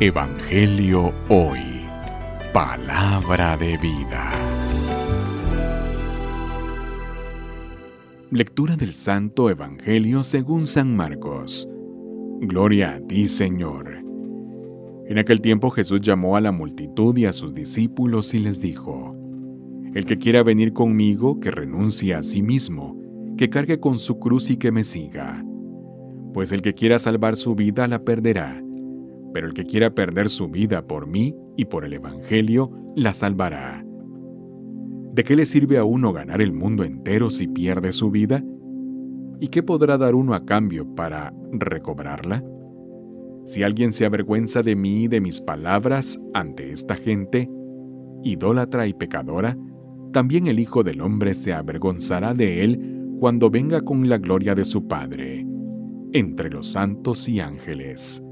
Evangelio Hoy. Palabra de vida. Lectura del Santo Evangelio según San Marcos. Gloria a ti, Señor. En aquel tiempo Jesús llamó a la multitud y a sus discípulos y les dijo, El que quiera venir conmigo, que renuncie a sí mismo, que cargue con su cruz y que me siga. Pues el que quiera salvar su vida la perderá pero el que quiera perder su vida por mí y por el Evangelio, la salvará. ¿De qué le sirve a uno ganar el mundo entero si pierde su vida? ¿Y qué podrá dar uno a cambio para recobrarla? Si alguien se avergüenza de mí y de mis palabras ante esta gente, idólatra y pecadora, también el Hijo del Hombre se avergonzará de él cuando venga con la gloria de su Padre, entre los santos y ángeles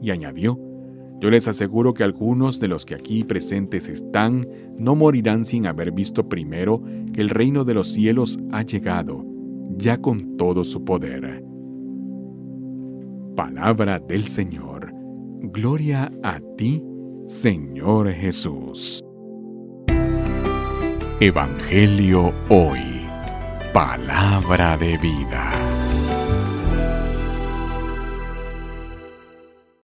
y añadió, yo les aseguro que algunos de los que aquí presentes están no morirán sin haber visto primero que el reino de los cielos ha llegado, ya con todo su poder. Palabra del Señor. Gloria a ti, Señor Jesús. Evangelio hoy. Palabra de vida.